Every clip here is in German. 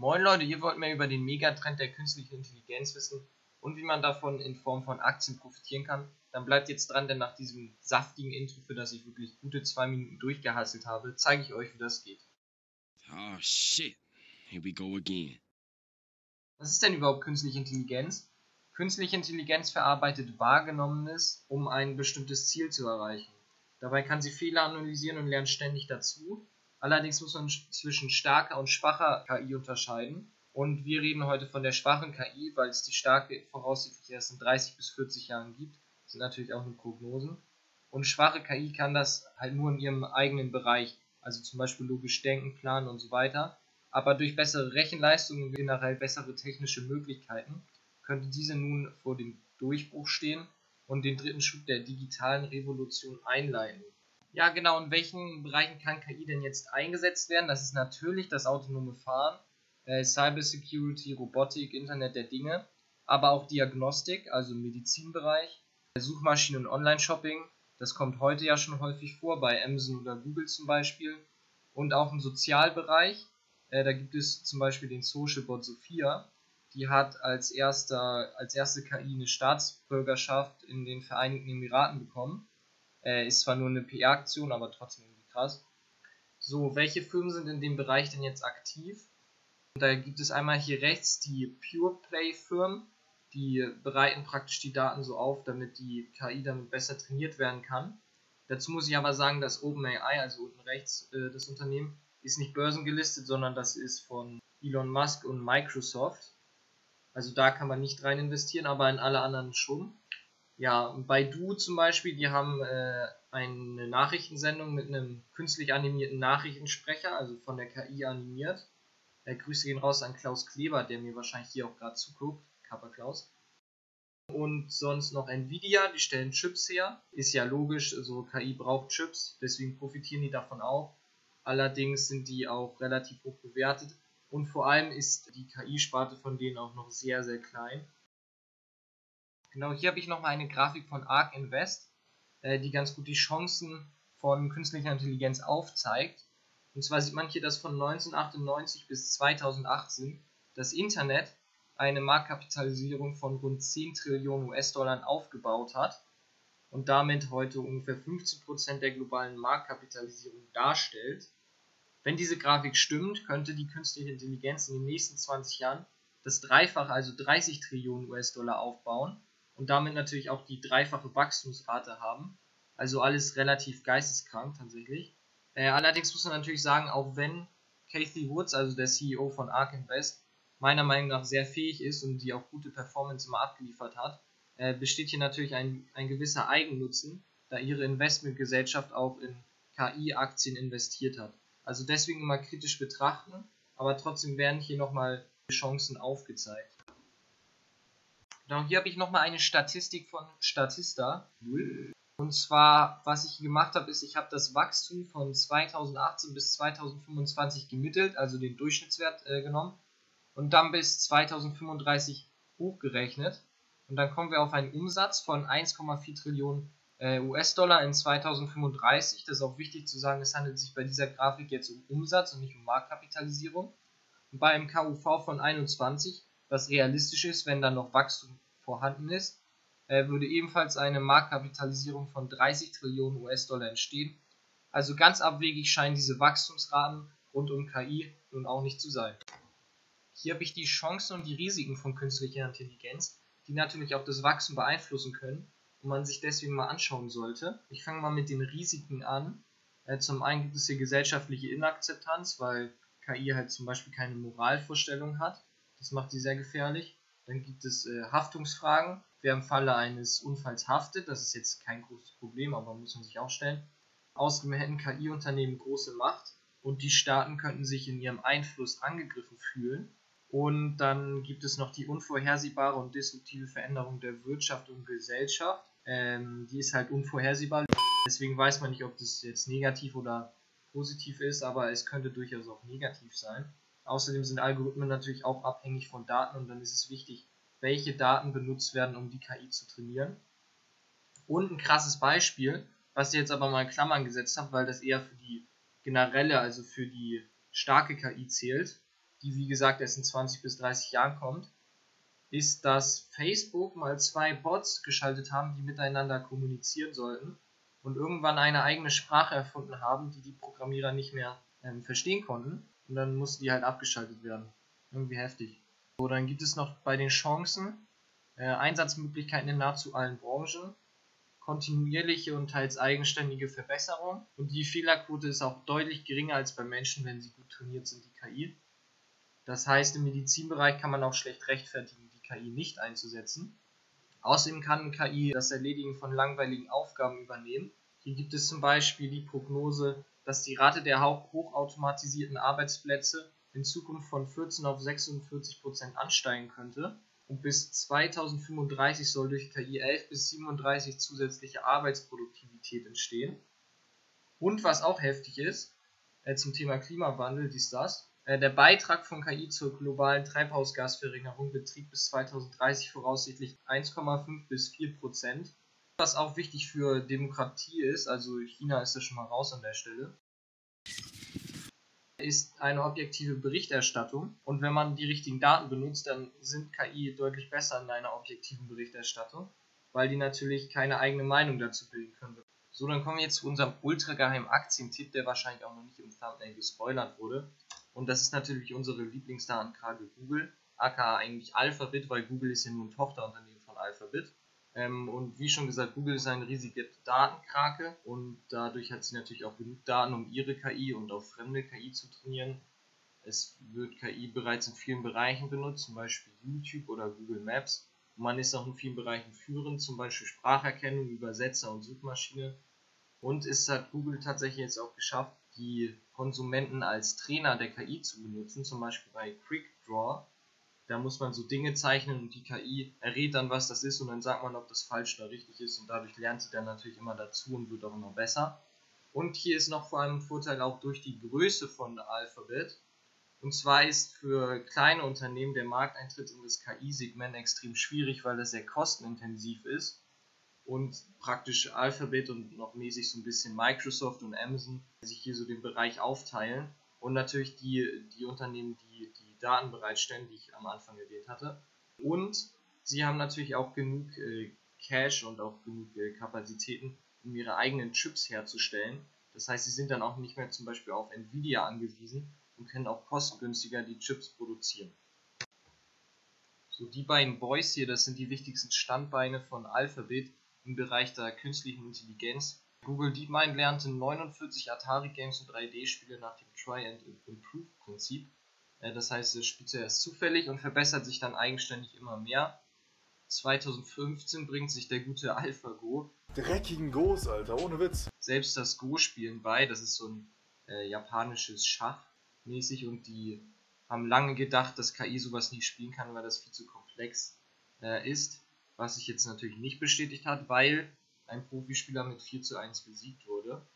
Moin Leute, ihr wollt mehr über den Megatrend der künstlichen Intelligenz wissen und wie man davon in Form von Aktien profitieren kann? Dann bleibt jetzt dran, denn nach diesem saftigen Intro, für das ich wirklich gute zwei Minuten durchgehasselt habe, zeige ich euch, wie das geht. Oh shit, here we go again. Was ist denn überhaupt künstliche Intelligenz? Künstliche Intelligenz verarbeitet Wahrgenommenes, um ein bestimmtes Ziel zu erreichen. Dabei kann sie Fehler analysieren und lernt ständig dazu Allerdings muss man zwischen starker und schwacher KI unterscheiden. Und wir reden heute von der schwachen KI, weil es die starke voraussichtlich erst in 30 bis 40 Jahren gibt. Das sind natürlich auch nur Prognosen. Und schwache KI kann das halt nur in ihrem eigenen Bereich, also zum Beispiel logisch denken, planen und so weiter. Aber durch bessere Rechenleistungen und generell bessere technische Möglichkeiten könnte diese nun vor dem Durchbruch stehen und den dritten Schub der digitalen Revolution einleiten. Ja, genau. In welchen Bereichen kann KI denn jetzt eingesetzt werden? Das ist natürlich das autonome Fahren, äh, Cybersecurity, Robotik, Internet der Dinge, aber auch Diagnostik, also im Medizinbereich, Suchmaschinen und Online-Shopping. Das kommt heute ja schon häufig vor, bei Amazon oder Google zum Beispiel. Und auch im Sozialbereich. Äh, da gibt es zum Beispiel den Socialbot Sophia. Die hat als, erster, als erste KI eine Staatsbürgerschaft in den Vereinigten Emiraten bekommen äh, ist zwar nur eine PR-Aktion, aber trotzdem irgendwie krass. So, welche Firmen sind in dem Bereich denn jetzt aktiv? Und da gibt es einmal hier rechts die Pure Play Firmen, die bereiten praktisch die Daten so auf, damit die KI damit besser trainiert werden kann. Dazu muss ich aber sagen, dass OpenAI, also unten rechts äh, das Unternehmen, ist nicht börsengelistet, sondern das ist von Elon Musk und Microsoft. Also da kann man nicht rein investieren, aber in alle anderen schon. Ja, bei Du zum Beispiel, die haben äh, eine Nachrichtensendung mit einem künstlich animierten Nachrichtensprecher, also von der KI animiert. Äh, Grüße gehen raus an Klaus Kleber, der mir wahrscheinlich hier auch gerade zuguckt. Kappa Klaus. Und sonst noch Nvidia, die stellen Chips her. Ist ja logisch, so KI braucht Chips, deswegen profitieren die davon auch. Allerdings sind die auch relativ hoch bewertet. Und vor allem ist die KI-Sparte von denen auch noch sehr, sehr klein. Genau, hier habe ich nochmal eine Grafik von ARK Invest, äh, die ganz gut die Chancen von künstlicher Intelligenz aufzeigt. Und zwar sieht man hier, dass von 1998 bis 2018 das Internet eine Marktkapitalisierung von rund 10 Trillionen US-Dollar aufgebaut hat und damit heute ungefähr 15% der globalen Marktkapitalisierung darstellt. Wenn diese Grafik stimmt, könnte die künstliche Intelligenz in den nächsten 20 Jahren das Dreifache, also 30 Trillionen US-Dollar aufbauen und damit natürlich auch die dreifache Wachstumsrate haben. Also alles relativ geisteskrank tatsächlich. Äh, allerdings muss man natürlich sagen, auch wenn Kathy Woods, also der CEO von Ark Invest, meiner Meinung nach sehr fähig ist und die auch gute Performance immer abgeliefert hat, äh, besteht hier natürlich ein, ein gewisser Eigennutzen, da ihre Investmentgesellschaft auch in KI-Aktien investiert hat. Also deswegen immer kritisch betrachten, aber trotzdem werden hier nochmal Chancen aufgezeigt. Genau, hier habe ich nochmal eine Statistik von Statista. Und zwar, was ich gemacht habe, ist, ich habe das Wachstum von 2018 bis 2025 gemittelt, also den Durchschnittswert äh, genommen, und dann bis 2035 hochgerechnet. Und dann kommen wir auf einen Umsatz von 1,4 Trillionen äh, US-Dollar in 2035. Das ist auch wichtig zu sagen, es handelt sich bei dieser Grafik jetzt um Umsatz und nicht um Marktkapitalisierung. Und bei einem KUV von 21 was realistisch ist, wenn dann noch Wachstum vorhanden ist, äh, würde ebenfalls eine Marktkapitalisierung von 30 Trillionen US-Dollar entstehen. Also ganz abwegig scheinen diese Wachstumsraten rund um KI nun auch nicht zu sein. Hier habe ich die Chancen und die Risiken von künstlicher Intelligenz, die natürlich auch das Wachstum beeinflussen können und man sich deswegen mal anschauen sollte. Ich fange mal mit den Risiken an. Äh, zum einen gibt es hier gesellschaftliche Inakzeptanz, weil KI halt zum Beispiel keine Moralvorstellung hat. Das macht sie sehr gefährlich. Dann gibt es äh, Haftungsfragen. Wer im Falle eines Unfalls haftet, das ist jetzt kein großes Problem, aber muss man sich auch stellen. Außerdem hätten KI-Unternehmen große Macht und die Staaten könnten sich in ihrem Einfluss angegriffen fühlen. Und dann gibt es noch die unvorhersehbare und disruptive Veränderung der Wirtschaft und Gesellschaft. Ähm, die ist halt unvorhersehbar. Deswegen weiß man nicht, ob das jetzt negativ oder positiv ist, aber es könnte durchaus auch negativ sein. Außerdem sind Algorithmen natürlich auch abhängig von Daten und dann ist es wichtig, welche Daten benutzt werden, um die KI zu trainieren. Und ein krasses Beispiel, was ich jetzt aber mal in Klammern gesetzt habe, weil das eher für die generelle, also für die starke KI zählt. die wie gesagt erst in 20 bis 30 Jahren kommt, ist, dass Facebook mal zwei Bots geschaltet haben, die miteinander kommunizieren sollten und irgendwann eine eigene Sprache erfunden haben, die die Programmierer nicht mehr ähm, verstehen konnten. Und dann mussten die halt abgeschaltet werden. Irgendwie heftig. So, dann gibt es noch bei den Chancen äh, Einsatzmöglichkeiten in nahezu allen Branchen, kontinuierliche und teils eigenständige Verbesserung und die Fehlerquote ist auch deutlich geringer als bei Menschen, wenn sie gut trainiert sind, die KI. Das heißt, im Medizinbereich kann man auch schlecht rechtfertigen, die KI nicht einzusetzen. Außerdem kann KI das Erledigen von langweiligen Aufgaben übernehmen. Hier gibt es zum Beispiel die Prognose, dass die Rate der hochautomatisierten Arbeitsplätze in Zukunft von 14 auf 46 Prozent ansteigen könnte und bis 2035 soll durch KI 11 bis 37 zusätzliche Arbeitsproduktivität entstehen. Und was auch heftig ist, äh, zum Thema Klimawandel, dies das, äh, der Beitrag von KI zur globalen Treibhausgasverringerung beträgt bis 2030 voraussichtlich 1,5 bis 4 Prozent. Was auch wichtig für Demokratie ist, also China ist da schon mal raus an der Stelle, ist eine objektive Berichterstattung. Und wenn man die richtigen Daten benutzt, dann sind KI deutlich besser in einer objektiven Berichterstattung, weil die natürlich keine eigene Meinung dazu bilden können. So, dann kommen wir jetzt zu unserem ultrageheimen Aktientipp, der wahrscheinlich auch noch nicht im Thumbnail gespoilert wurde. Und das ist natürlich unsere Lieblingsdatenkrake Google, aka eigentlich Alphabet, weil Google ist ja nur ein Tochterunternehmen von Alphabet. Ähm, und wie schon gesagt, Google ist eine riesige Datenkrake und dadurch hat sie natürlich auch genug Daten, um ihre KI und auch fremde KI zu trainieren. Es wird KI bereits in vielen Bereichen benutzt, zum Beispiel YouTube oder Google Maps. Und man ist auch in vielen Bereichen führend, zum Beispiel Spracherkennung, Übersetzer und Suchmaschine. Und es hat Google tatsächlich jetzt auch geschafft, die Konsumenten als Trainer der KI zu benutzen, zum Beispiel bei QuickDraw da muss man so Dinge zeichnen und die KI errät dann, was das ist und dann sagt man, ob das falsch oder richtig ist und dadurch lernt sie dann natürlich immer dazu und wird auch immer besser. Und hier ist noch vor allem ein Vorteil auch durch die Größe von Alphabet. Und zwar ist für kleine Unternehmen der Markteintritt in das KI-Segment extrem schwierig, weil das sehr kostenintensiv ist und praktisch Alphabet und noch mäßig so ein bisschen Microsoft und Amazon sich hier so den Bereich aufteilen und natürlich die, die Unternehmen, die die Daten bereitstellen, die ich am Anfang erwähnt hatte. Und sie haben natürlich auch genug äh, Cache und auch genug äh, Kapazitäten, um ihre eigenen Chips herzustellen. Das heißt, sie sind dann auch nicht mehr zum Beispiel auf Nvidia angewiesen und können auch kostengünstiger die Chips produzieren. So, die beiden Boys hier, das sind die wichtigsten Standbeine von Alphabet im Bereich der künstlichen Intelligenz. Google DeepMind lernte 49 Atari-Games und 3D-Spiele nach dem Try-and-Improve-Prinzip äh, das heißt, es spielt zuerst zufällig und verbessert sich dann eigenständig immer mehr. 2015 bringt sich der gute AlphaGo dreckigen Go's, Alter, ohne Witz. Selbst das Go-Spielen bei, das ist so ein äh, japanisches Schach mäßig und die haben lange gedacht, dass KI sowas nicht spielen kann, weil das viel zu komplex äh, ist. Was sich jetzt natürlich nicht bestätigt hat, weil ein Profispieler mit 4 zu 1 besiegt wurde.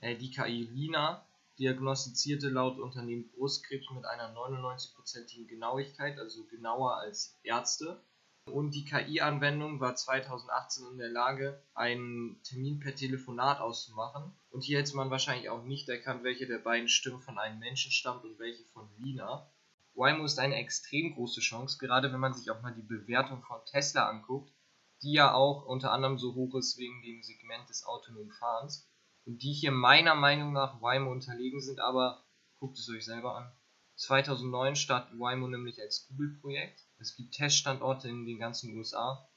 Äh, die KI Lina diagnostizierte laut Unternehmen Brustkrebs mit einer 99%igen Genauigkeit, also genauer als Ärzte. Und die KI-Anwendung war 2018 in der Lage, einen Termin per Telefonat auszumachen. Und hier hätte man wahrscheinlich auch nicht erkannt, welche der beiden Stimmen von einem Menschen stammt und welche von Lina. Waymo ist eine extrem große Chance, gerade wenn man sich auch mal die Bewertung von Tesla anguckt, die ja auch unter anderem so hoch ist wegen dem Segment des autonomen Fahrens und die hier meiner Meinung nach Waymo unterlegen sind, aber guckt es euch selber an. 2009 startet Waymo nämlich als Google-Projekt. Es gibt Teststandorte in den ganzen USA.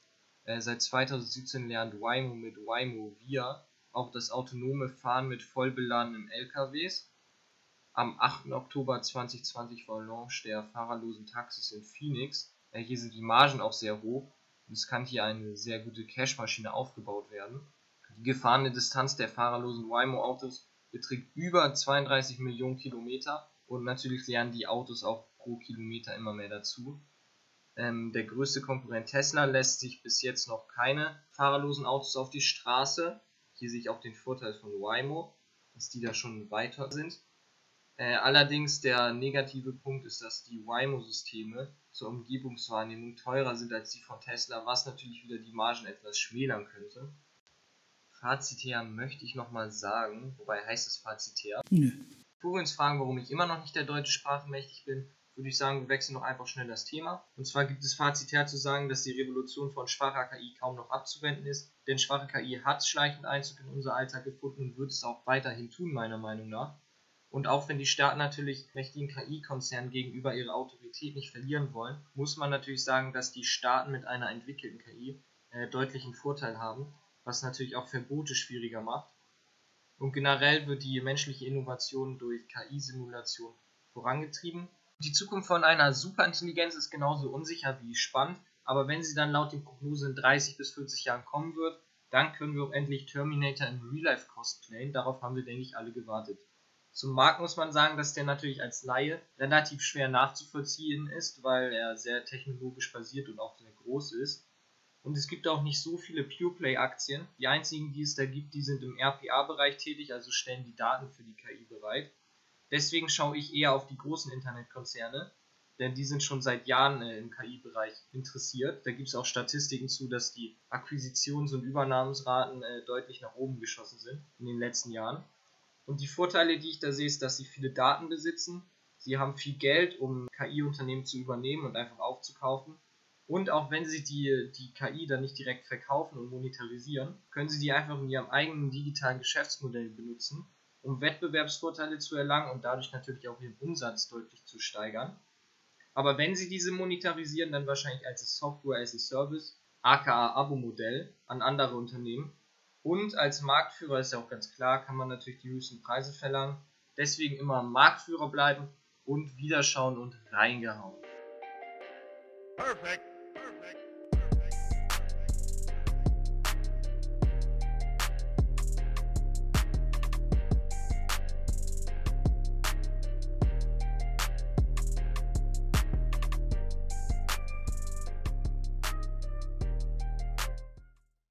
Äh, seit 2017 lernt Waymo mit Waymo Via auch das autonome Fahren mit vollbeladenen LKWs. Am 8. Oktober 2020 war Launch der fahrerlosen Taxis in Phoenix. Äh, hier sind die Margen auch sehr hoch und es kann hier eine sehr gute Cash-Maschine aufgebaut werden. Die gefahrene Distanz der fahrerlosen Waymo-Autos beträgt über 32 Millionen Kilometer und natürlich lernen die Autos auch pro Kilometer immer mehr dazu. Ähm, der größte Konkurrent Tesla lässt sich bis jetzt noch keine fahrerlosen Autos auf die Straße. Hier sehe ich auch den Vorteil von Waymo, dass die da schon weiter sind. Äh, allerdings der negative Punkt ist, dass die Waymo-Systeme zur Umgebungswahrnehmung teurer sind als die von Tesla, was natürlich wieder die Margen etwas schmälern könnte fazitär möchte ich nochmal sagen, wobei heißt es fazitär. Nö. Bevor wir uns fragen, warum ich immer noch nicht der deutschen Sprache mächtig bin, würde ich sagen, wir wechseln noch einfach schnell das Thema. Und zwar gibt es fazitär zu sagen, dass die Revolution von schwacher KI kaum noch abzuwenden ist, denn schwache KI hat schleichend Einzug in unser Alltag gefunden und wird es auch weiterhin tun, meiner Meinung nach. Und auch wenn die Staaten natürlich mächtigen KI-Konzernen gegenüber ihre Autorität nicht verlieren wollen, muss man natürlich sagen, dass die Staaten mit einer entwickelten KI äh, deutlichen Vorteil haben, was natürlich auch Verbote schwieriger macht. Und generell wird die menschliche Innovation durch KI-Simulation vorangetrieben. Die Zukunft von einer Superintelligenz ist genauso unsicher wie spannend, aber wenn sie dann laut den Prognosen in 30 bis 40 Jahren kommen wird, dann können wir auch endlich Terminator im Real Life cosplayen. Darauf haben wir, denke ich, alle gewartet. Zum Markt muss man sagen, dass der natürlich als Laie relativ schwer nachzuvollziehen ist, weil er sehr technologisch basiert und auch sehr groß ist. Und es gibt auch nicht so viele Pure-Play-Aktien. Die einzigen, die es da gibt, die sind im RPA-Bereich tätig, also stellen die Daten für die KI bereit. Deswegen schaue ich eher auf die großen Internetkonzerne, denn die sind schon seit Jahren äh, im KI-Bereich interessiert. Da gibt es auch Statistiken zu, dass die Akquisitions- und Übernahmensraten äh, deutlich nach oben geschossen sind in den letzten Jahren. Und die Vorteile, die ich da sehe, ist, dass sie viele Daten besitzen. Sie haben viel Geld, um KI-Unternehmen zu übernehmen und einfach aufzukaufen. Und auch wenn sie die, die KI dann nicht direkt verkaufen und monetarisieren, können sie die einfach in ihrem eigenen digitalen Geschäftsmodell benutzen, um Wettbewerbsvorteile zu erlangen und dadurch natürlich auch ihren Umsatz deutlich zu steigern. Aber wenn sie diese monetarisieren, dann wahrscheinlich als Software as a Service, aka Abo-Modell an andere Unternehmen, und als Marktführer ist ja auch ganz klar, kann man natürlich die höchsten Preise verlangen. Deswegen immer Marktführer bleiben und wiederschauen und reingehauen. Perfect.